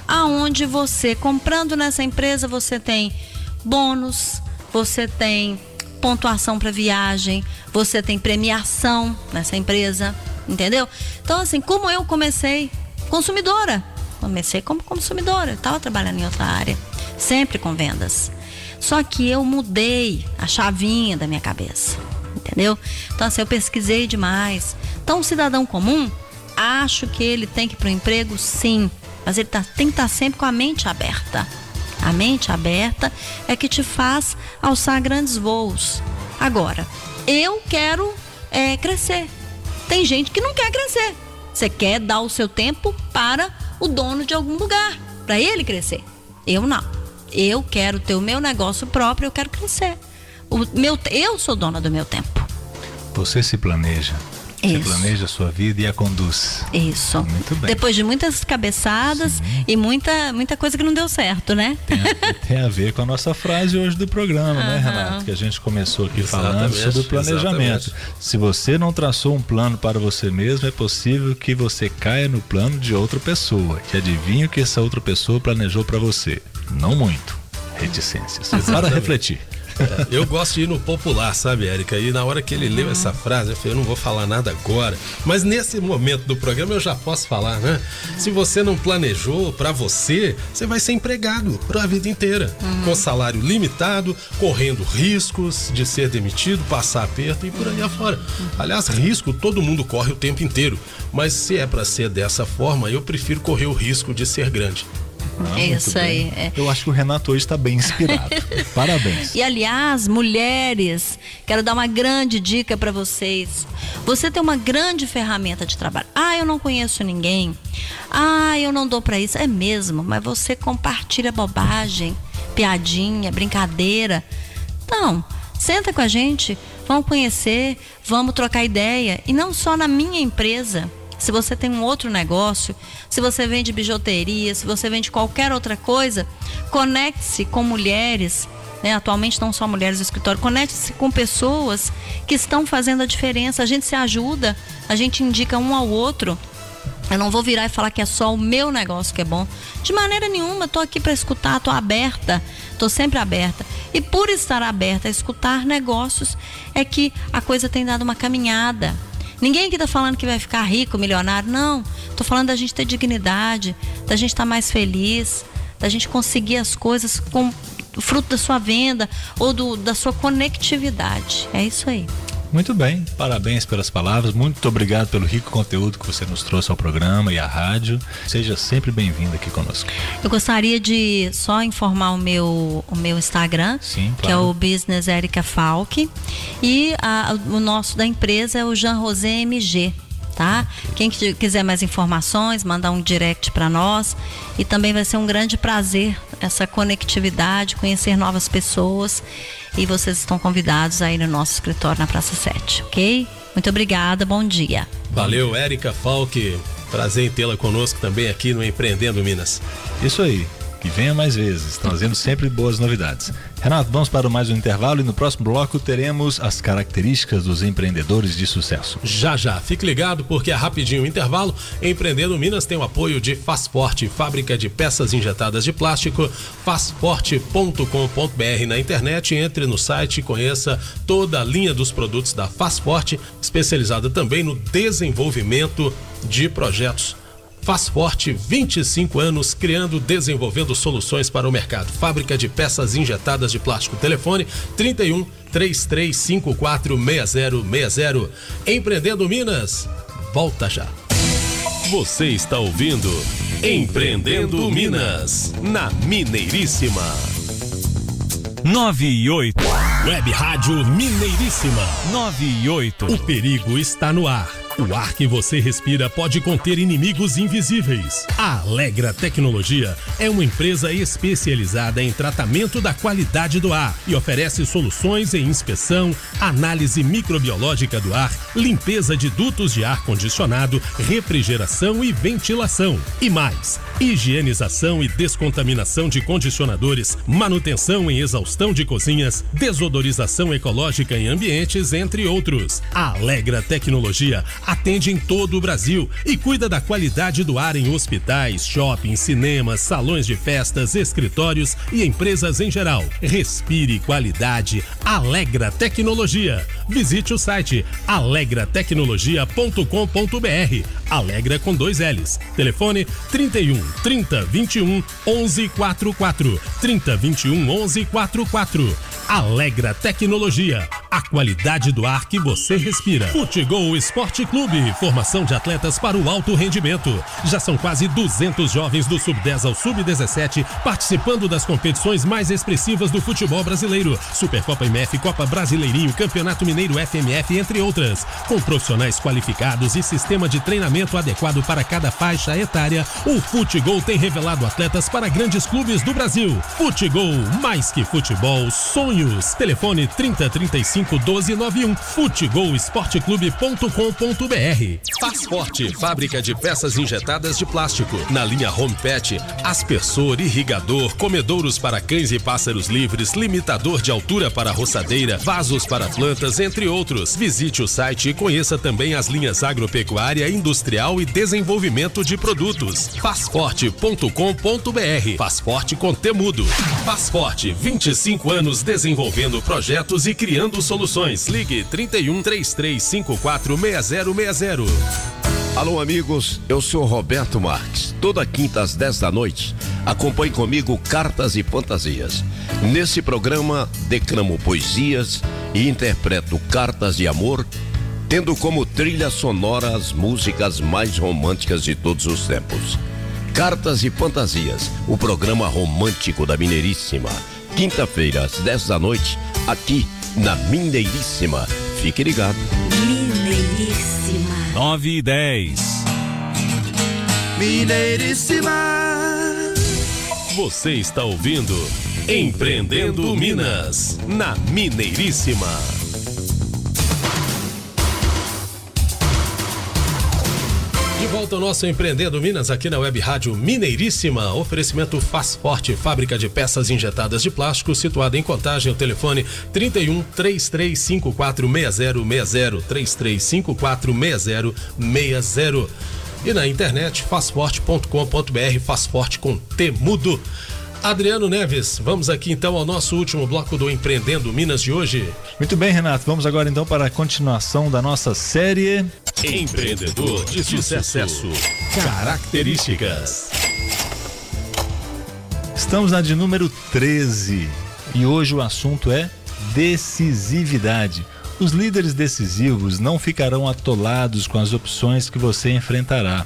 aonde você comprando nessa empresa você tem bônus, você tem pontuação para viagem, você tem premiação nessa empresa, entendeu? Então, assim, como eu comecei consumidora, comecei como consumidora, estava trabalhando em outra área, sempre com vendas. Só que eu mudei a chavinha da minha cabeça, entendeu? Então, assim, eu pesquisei demais. Então, um cidadão comum, acho que ele tem que ir para o emprego, sim, mas ele tá, tem que estar tá sempre com a mente aberta. A mente aberta é que te faz alçar grandes voos. Agora, eu quero é, crescer. Tem gente que não quer crescer. Você quer dar o seu tempo para o dono de algum lugar, para ele crescer. Eu não. Eu quero ter o meu negócio próprio, eu quero crescer. O meu, eu sou dona do meu tempo. Você se planeja você Isso. planeja a sua vida e a conduz. Isso. Muito bem. Depois de muitas cabeçadas Sim. e muita, muita coisa que não deu certo, né? Tem a, [LAUGHS] tem a ver com a nossa frase hoje do programa, uhum. né, Renato? Que a gente começou aqui exatamente, falando sobre o planejamento. Exatamente. Se você não traçou um plano para você mesmo, é possível que você caia no plano de outra pessoa. Que adivinha o que essa outra pessoa planejou para você? Não muito. Reticências. Para refletir. É, [LAUGHS] eu gosto de ir no popular, sabe, Érica? E na hora que ele leu essa frase, eu falei, eu não vou falar nada agora. Mas nesse momento do programa eu já posso falar, né? Se você não planejou para você, você vai ser empregado para a vida inteira. Uhum. Com salário limitado, correndo riscos de ser demitido, passar aperto e por aí afora. Aliás, risco todo mundo corre o tempo inteiro. Mas se é para ser dessa forma, eu prefiro correr o risco de ser grande. Ah, Isso aí. É. Eu acho que o Renato hoje está bem inspirado. [LAUGHS] Parabéns. E aliás, mulheres, quero dar uma grande dica para vocês. Você tem uma grande ferramenta de trabalho. Ah, eu não conheço ninguém. Ah, eu não dou para isso. É mesmo, mas você compartilha bobagem, piadinha, brincadeira. Então, senta com a gente, vamos conhecer, vamos trocar ideia. E não só na minha empresa se você tem um outro negócio, se você vende bijuteria, se você vende qualquer outra coisa, conecte-se com mulheres. Né? Atualmente não só mulheres do escritório, conecte-se com pessoas que estão fazendo a diferença. A gente se ajuda, a gente indica um ao outro. Eu não vou virar e falar que é só o meu negócio que é bom. De maneira nenhuma, estou aqui para escutar, estou aberta, estou sempre aberta. E por estar aberta a escutar negócios, é que a coisa tem dado uma caminhada. Ninguém aqui está falando que vai ficar rico, milionário. Não. Estou falando da gente ter dignidade, da gente estar tá mais feliz, da gente conseguir as coisas com fruto da sua venda ou do, da sua conectividade. É isso aí. Muito bem, parabéns pelas palavras. Muito obrigado pelo rico conteúdo que você nos trouxe ao programa e à rádio. Seja sempre bem-vindo aqui conosco. Eu gostaria de só informar o meu, o meu Instagram, Sim, claro. que é o Business Erika Falk. E a, o nosso da empresa é o Jean Rosé MG tá? Quem quiser mais informações, mandar um direct para nós e também vai ser um grande prazer essa conectividade, conhecer novas pessoas e vocês estão convidados aí no nosso escritório na Praça 7, ok? Muito obrigada, bom dia. Valeu, Érica Falk. Prazer em tê-la conosco também aqui no Empreendendo Minas. Isso aí que venha mais vezes, trazendo sempre boas novidades. Renato, vamos para mais um intervalo e no próximo bloco teremos as características dos empreendedores de sucesso. Já já, fique ligado porque é rapidinho o intervalo. Empreendendo Minas tem o apoio de Fazforte, fábrica de peças injetadas de plástico, fazforte.com.br na internet, entre no site e conheça toda a linha dos produtos da Fazforte, especializada também no desenvolvimento de projetos Faz Forte 25 anos criando, desenvolvendo soluções para o mercado. Fábrica de peças injetadas de plástico. Telefone 31 3354 6060. Empreendendo Minas. Volta já. Você está ouvindo Empreendendo Minas na Mineiríssima. 9 e 8. Web Rádio Mineiríssima. 9 e 8. O perigo está no ar o ar que você respira pode conter inimigos invisíveis. A Alegra Tecnologia é uma empresa especializada em tratamento da qualidade do ar e oferece soluções em inspeção, análise microbiológica do ar, limpeza de dutos de ar condicionado, refrigeração e ventilação. E mais higienização e descontaminação de condicionadores, manutenção em exaustão de cozinhas, desodorização ecológica em ambientes, entre outros. A Alegra Tecnologia atende em todo o Brasil e cuida da qualidade do ar em hospitais, shoppings, cinemas, salões de festas, escritórios e empresas em geral. Respire qualidade. Alegra Tecnologia. Visite o site alegratecnologia.com.br. Alegra com dois L's. Telefone 31 30 21 11 44 30 21 11 44. Alegra Tecnologia, a qualidade do ar que você respira. Futebol Esporte Clube, formação de atletas para o alto rendimento. Já são quase 200 jovens do sub-10 ao sub-17 participando das competições mais expressivas do futebol brasileiro. Supercopa MF, Copa Brasileirinho, Campeonato Mineiro FMF, entre outras. Com profissionais qualificados e sistema de treinamento adequado para cada faixa etária, o Futebol tem revelado atletas para grandes clubes do Brasil. Futebol, mais que futebol, sonhos. Telefone 3035 1291. Futegolsporteclube.com.br. Faz Forte, fábrica de peças injetadas de plástico. Na linha Home Pet, aspersor, irrigador, comedouros para cães e pássaros livres, limitador de altura para roçadeira, vasos para plantas, entre outros. Visite o site e conheça também as linhas agropecuária, industrial e desenvolvimento de produtos. Fazforte.com.br. Forte com Temudo. Faz Forte, 25 anos desenvolvendo projetos e criando soluções. Ligue 31 3354 6060. Alô, amigos, eu sou Roberto Marques. Toda quinta às 10 da noite, acompanhe comigo Cartas e Fantasias. Nesse programa, declamo poesias e interpreto cartas de amor, tendo como trilha sonora as músicas mais românticas de todos os tempos. Cartas e Fantasias, o programa romântico da Mineiríssima. Quinta-feira, às 10 da noite, aqui na Mineiríssima. Fique ligado. Mineiríssima. 9 e 10. Mineiríssima. Você está ouvindo Empreendendo Minas, na Mineiríssima. Volta ao nosso Empreendendo Minas aqui na Web Rádio Mineiríssima. Oferecimento Faz Forte, fábrica de peças injetadas de plástico, situada em Contagem. O telefone 31 3354 6060 3354 6060. E na internet fazforte.com.br, faz forte com Temudo. Adriano Neves, vamos aqui então ao nosso último bloco do Empreendendo Minas de hoje. Muito bem, Renato. Vamos agora então para a continuação da nossa série. Empreendedor de sucesso. Características. Estamos na de número 13 e hoje o assunto é decisividade. Os líderes decisivos não ficarão atolados com as opções que você enfrentará.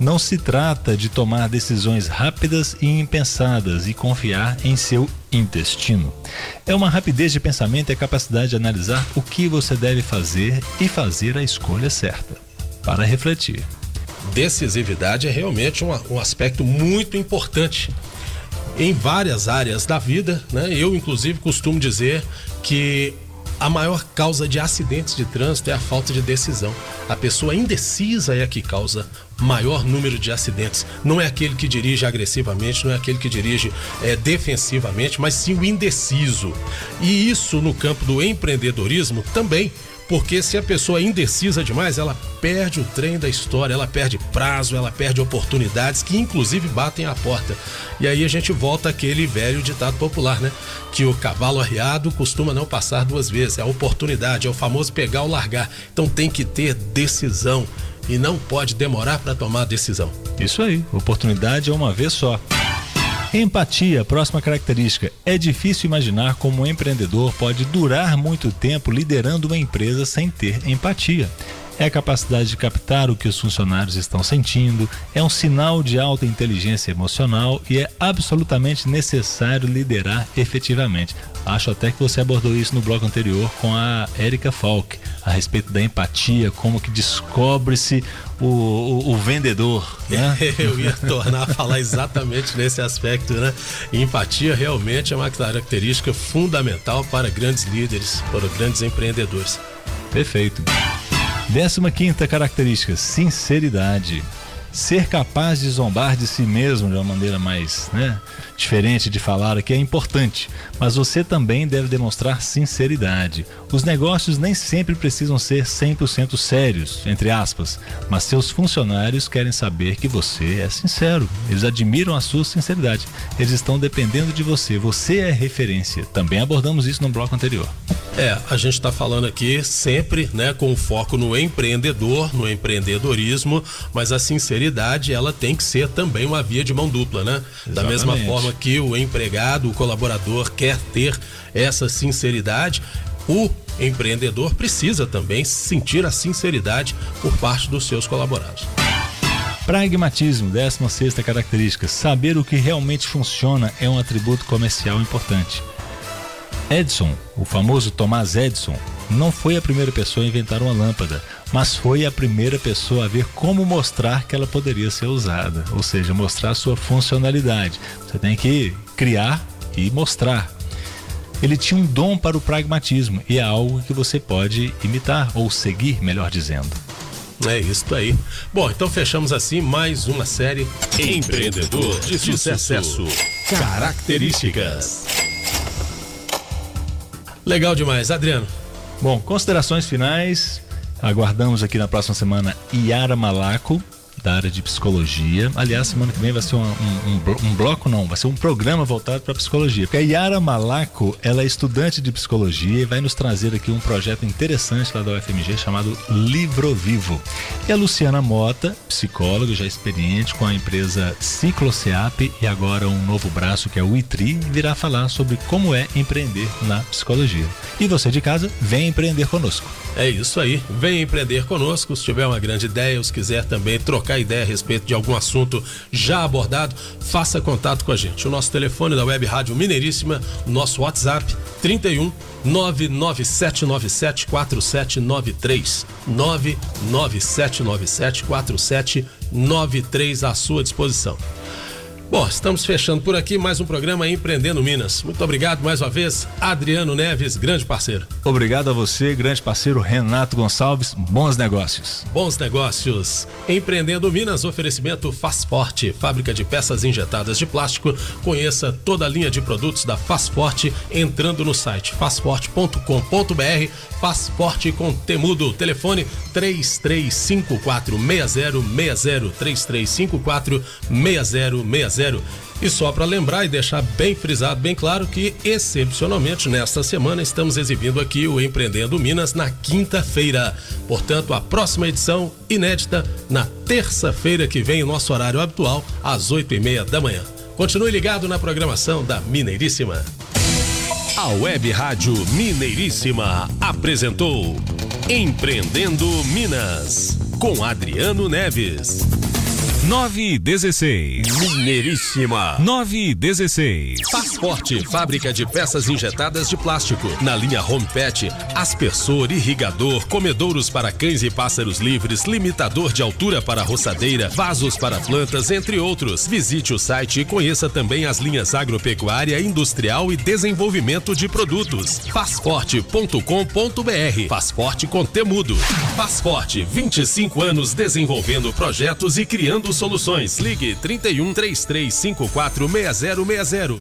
Não se trata de tomar decisões rápidas e impensadas e confiar em seu intestino. É uma rapidez de pensamento e a capacidade de analisar o que você deve fazer e fazer a escolha certa. Para refletir. decisividade é realmente um, um aspecto muito importante em várias áreas da vida, né? Eu inclusive costumo dizer que a maior causa de acidentes de trânsito é a falta de decisão. A pessoa indecisa é a que causa maior número de acidentes. Não é aquele que dirige agressivamente, não é aquele que dirige é, defensivamente, mas sim o indeciso. E isso no campo do empreendedorismo também. Porque se a pessoa é indecisa demais, ela perde o trem da história, ela perde prazo, ela perde oportunidades que inclusive batem à porta. E aí a gente volta àquele velho ditado popular, né? Que o cavalo arriado costuma não passar duas vezes. É a oportunidade, é o famoso pegar ou largar. Então tem que ter decisão e não pode demorar para tomar a decisão. Isso aí, oportunidade é uma vez só. Empatia, próxima característica. É difícil imaginar como um empreendedor pode durar muito tempo liderando uma empresa sem ter empatia. É a capacidade de captar o que os funcionários estão sentindo, é um sinal de alta inteligência emocional e é absolutamente necessário liderar efetivamente. Acho até que você abordou isso no bloco anterior com a Erika Falk, a respeito da empatia, como que descobre-se o, o, o vendedor, né? [LAUGHS] Eu ia tornar a falar exatamente nesse aspecto, né? Empatia realmente é uma característica fundamental para grandes líderes, para grandes empreendedores. Perfeito. Décima quinta característica, sinceridade. ser capaz de zombar de si mesmo de uma maneira mais né, diferente de falar aqui é importante, mas você também deve demonstrar sinceridade. Os negócios nem sempre precisam ser 100% sérios, entre aspas, mas seus funcionários querem saber que você é sincero. Eles admiram a sua sinceridade. Eles estão dependendo de você. Você é referência. Também abordamos isso no bloco anterior. É, a gente está falando aqui sempre, né, com foco no empreendedor, no empreendedorismo, mas a sinceridade ela tem que ser também uma via de mão dupla, né? Exatamente. Da mesma forma que o empregado, o colaborador quer ter essa sinceridade, o empreendedor precisa também sentir a sinceridade por parte dos seus colaborados. Pragmatismo, 16 característica. Saber o que realmente funciona é um atributo comercial importante. Edison, o famoso Thomas Edison, não foi a primeira pessoa a inventar uma lâmpada, mas foi a primeira pessoa a ver como mostrar que ela poderia ser usada, ou seja, mostrar sua funcionalidade. Você tem que criar e mostrar. Ele tinha um dom para o pragmatismo e é algo que você pode imitar ou seguir, melhor dizendo. É isso aí. Bom, então fechamos assim mais uma série Empreendedor de Sucesso. Características. Legal demais, Adriano. Bom, considerações finais. Aguardamos aqui na próxima semana Iara Malaco, da área de psicologia. Aliás, semana que vem vai ser um, um, um bloco, não, vai ser um programa voltado para psicologia. Porque a Yara Malaco, ela é estudante de psicologia e vai nos trazer aqui um projeto interessante lá da UFMG chamado Livro Vivo. E a Luciana Mota, psicóloga já experiente com a empresa Cicloceap e agora um novo braço que é o ITRI, virá falar sobre como é empreender na psicologia. E você de casa, vem empreender conosco. É isso aí, vem empreender conosco. Se tiver uma grande ideia ou se quiser também trocar ideia a respeito de algum assunto já abordado, faça contato com a gente. O nosso telefone da Web Rádio Mineiríssima, nosso WhatsApp 31 99797 4793 99797 4793 à sua disposição. Bom, estamos fechando por aqui mais um programa Empreendendo Minas. Muito obrigado mais uma vez, Adriano Neves, grande parceiro. Obrigado a você, grande parceiro Renato Gonçalves. Bons negócios. Bons negócios. Empreendendo Minas, oferecimento Faz Forte, fábrica de peças injetadas de plástico. Conheça toda a linha de produtos da Faz Forte entrando no site fazforte.com.br. Faz Forte com Temudo. Telefone 3354 6060 3354 6060 e só para lembrar e deixar bem frisado, bem claro que excepcionalmente nesta semana estamos exibindo aqui o Empreendendo Minas na quinta-feira. Portanto, a próxima edição inédita na terça-feira que vem, o nosso horário habitual, às oito e meia da manhã. Continue ligado na programação da Mineiríssima. A Web Rádio Mineiríssima apresentou Empreendendo Minas com Adriano Neves. 9 e 16. Mineiríssima. 9 e 16. Passporte, fábrica de peças injetadas de plástico. Na linha Home Pet, aspersor, irrigador, comedouros para cães e pássaros livres, limitador de altura para roçadeira, vasos para plantas, entre outros. Visite o site e conheça também as linhas agropecuária, industrial e desenvolvimento de produtos. Passporte.com.br. Passporte com Temudo. Passporte, 25 anos desenvolvendo projetos e criando soluções. Ligue 31 3354 6060.